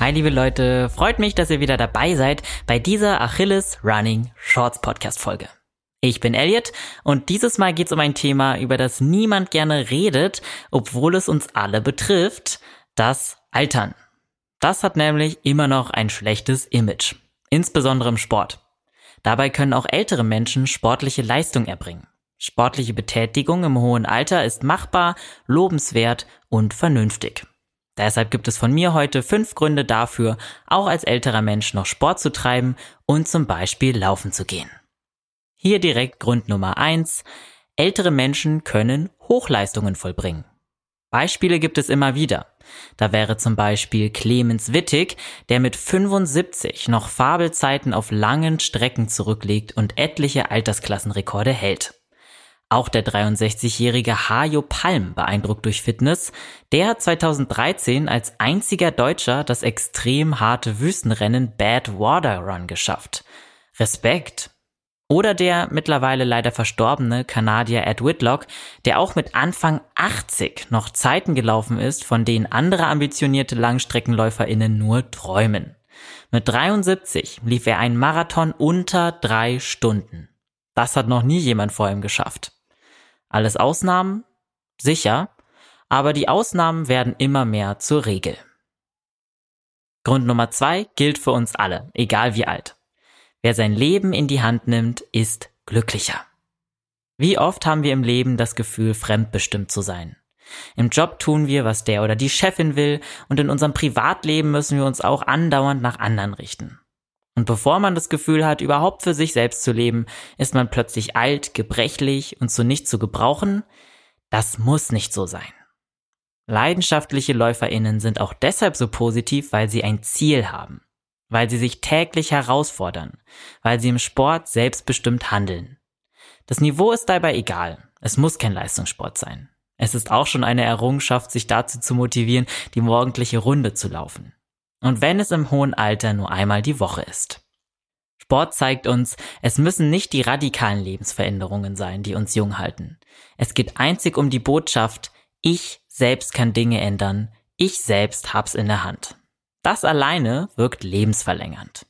Hi liebe Leute, freut mich, dass ihr wieder dabei seid bei dieser Achilles Running Shorts Podcast Folge. Ich bin Elliot und dieses Mal geht es um ein Thema, über das niemand gerne redet, obwohl es uns alle betrifft, das Altern. Das hat nämlich immer noch ein schlechtes Image, insbesondere im Sport. Dabei können auch ältere Menschen sportliche Leistung erbringen. Sportliche Betätigung im hohen Alter ist machbar, lobenswert und vernünftig. Deshalb gibt es von mir heute fünf Gründe dafür, auch als älterer Mensch noch Sport zu treiben und zum Beispiel laufen zu gehen. Hier direkt Grund Nummer eins: Ältere Menschen können Hochleistungen vollbringen. Beispiele gibt es immer wieder. Da wäre zum Beispiel Clemens Wittig, der mit 75 noch Fabelzeiten auf langen Strecken zurücklegt und etliche Altersklassenrekorde hält. Auch der 63-jährige Hajo Palm beeindruckt durch Fitness. Der hat 2013 als einziger Deutscher das extrem harte Wüstenrennen Bad Water Run geschafft. Respekt. Oder der mittlerweile leider verstorbene Kanadier Ed Whitlock, der auch mit Anfang 80 noch Zeiten gelaufen ist, von denen andere ambitionierte LangstreckenläuferInnen nur träumen. Mit 73 lief er einen Marathon unter drei Stunden. Das hat noch nie jemand vor ihm geschafft. Alles Ausnahmen? Sicher, aber die Ausnahmen werden immer mehr zur Regel. Grund Nummer zwei gilt für uns alle, egal wie alt. Wer sein Leben in die Hand nimmt, ist glücklicher. Wie oft haben wir im Leben das Gefühl, fremdbestimmt zu sein? Im Job tun wir, was der oder die Chefin will, und in unserem Privatleben müssen wir uns auch andauernd nach anderen richten. Und bevor man das Gefühl hat, überhaupt für sich selbst zu leben, ist man plötzlich alt, gebrechlich und zu nichts zu gebrauchen. Das muss nicht so sein. Leidenschaftliche Läuferinnen sind auch deshalb so positiv, weil sie ein Ziel haben, weil sie sich täglich herausfordern, weil sie im Sport selbstbestimmt handeln. Das Niveau ist dabei egal. Es muss kein Leistungssport sein. Es ist auch schon eine Errungenschaft, sich dazu zu motivieren, die morgendliche Runde zu laufen. Und wenn es im hohen Alter nur einmal die Woche ist. Sport zeigt uns, es müssen nicht die radikalen Lebensveränderungen sein, die uns jung halten. Es geht einzig um die Botschaft, ich selbst kann Dinge ändern, ich selbst hab's in der Hand. Das alleine wirkt lebensverlängernd.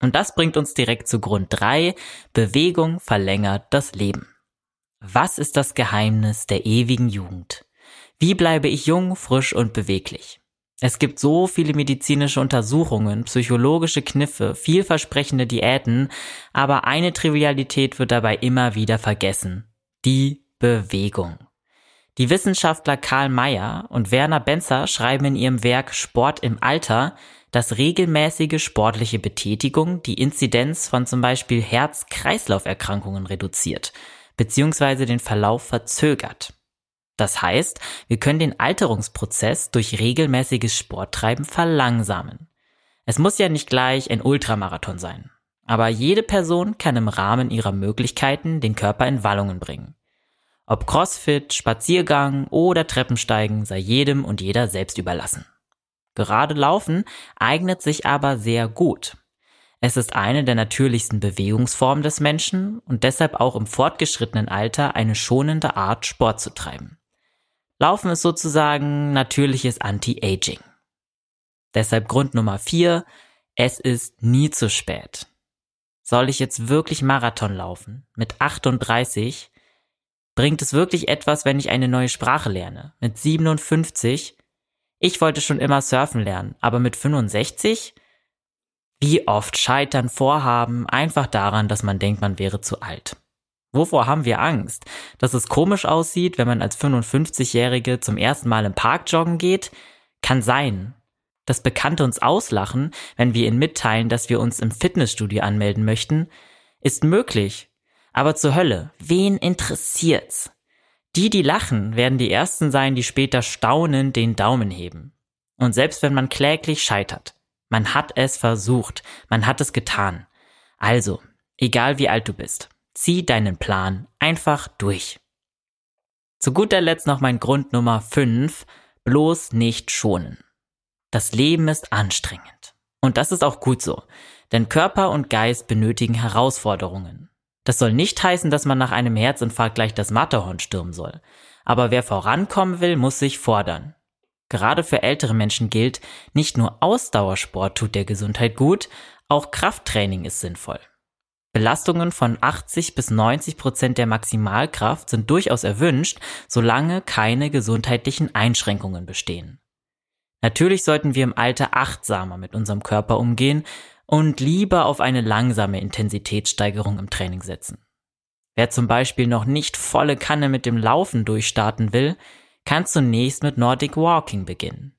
Und das bringt uns direkt zu Grund 3, Bewegung verlängert das Leben. Was ist das Geheimnis der ewigen Jugend? Wie bleibe ich jung, frisch und beweglich? Es gibt so viele medizinische Untersuchungen, psychologische Kniffe, vielversprechende Diäten, aber eine Trivialität wird dabei immer wieder vergessen. Die Bewegung. Die Wissenschaftler Karl Mayer und Werner Benzer schreiben in ihrem Werk Sport im Alter, dass regelmäßige sportliche Betätigung die Inzidenz von zum Beispiel Herz-Kreislauf-Erkrankungen reduziert, beziehungsweise den Verlauf verzögert. Das heißt, wir können den Alterungsprozess durch regelmäßiges Sporttreiben verlangsamen. Es muss ja nicht gleich ein Ultramarathon sein. Aber jede Person kann im Rahmen ihrer Möglichkeiten den Körper in Wallungen bringen. Ob Crossfit, Spaziergang oder Treppensteigen sei jedem und jeder selbst überlassen. Gerade Laufen eignet sich aber sehr gut. Es ist eine der natürlichsten Bewegungsformen des Menschen und deshalb auch im fortgeschrittenen Alter eine schonende Art, Sport zu treiben. Laufen ist sozusagen natürliches Anti-Aging. Deshalb Grund Nummer vier, es ist nie zu spät. Soll ich jetzt wirklich Marathon laufen? Mit 38? Bringt es wirklich etwas, wenn ich eine neue Sprache lerne? Mit 57? Ich wollte schon immer surfen lernen, aber mit 65? Wie oft scheitern Vorhaben einfach daran, dass man denkt, man wäre zu alt. Wovor haben wir Angst? Dass es komisch aussieht, wenn man als 55-Jährige zum ersten Mal im Park joggen geht? Kann sein. Dass Bekannte uns auslachen, wenn wir ihnen mitteilen, dass wir uns im Fitnessstudio anmelden möchten, ist möglich. Aber zur Hölle, wen interessiert's? Die, die lachen, werden die ersten sein, die später staunend den Daumen heben. Und selbst wenn man kläglich scheitert, man hat es versucht, man hat es getan. Also, egal wie alt du bist, zieh deinen Plan einfach durch. Zu guter Letzt noch mein Grund Nummer 5, bloß nicht schonen. Das Leben ist anstrengend. Und das ist auch gut so, denn Körper und Geist benötigen Herausforderungen. Das soll nicht heißen, dass man nach einem Herzinfarkt gleich das Matterhorn stürmen soll. Aber wer vorankommen will, muss sich fordern. Gerade für ältere Menschen gilt, nicht nur Ausdauersport tut der Gesundheit gut, auch Krafttraining ist sinnvoll. Belastungen von 80 bis 90 Prozent der Maximalkraft sind durchaus erwünscht, solange keine gesundheitlichen Einschränkungen bestehen. Natürlich sollten wir im Alter achtsamer mit unserem Körper umgehen und lieber auf eine langsame Intensitätssteigerung im Training setzen. Wer zum Beispiel noch nicht volle Kanne mit dem Laufen durchstarten will, kann zunächst mit Nordic Walking beginnen.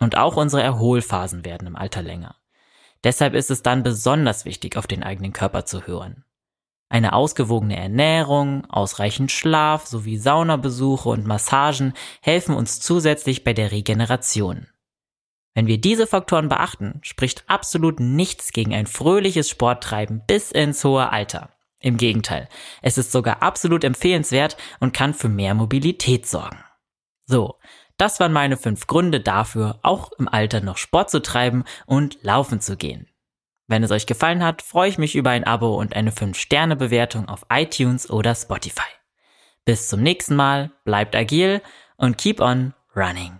Und auch unsere Erholphasen werden im Alter länger. Deshalb ist es dann besonders wichtig, auf den eigenen Körper zu hören. Eine ausgewogene Ernährung, ausreichend Schlaf sowie Saunabesuche und Massagen helfen uns zusätzlich bei der Regeneration. Wenn wir diese Faktoren beachten, spricht absolut nichts gegen ein fröhliches Sporttreiben bis ins hohe Alter. Im Gegenteil, es ist sogar absolut empfehlenswert und kann für mehr Mobilität sorgen. So, das waren meine fünf Gründe dafür, auch im Alter noch Sport zu treiben und laufen zu gehen. Wenn es euch gefallen hat, freue ich mich über ein Abo und eine 5-Sterne-Bewertung auf iTunes oder Spotify. Bis zum nächsten Mal, bleibt agil und keep on running.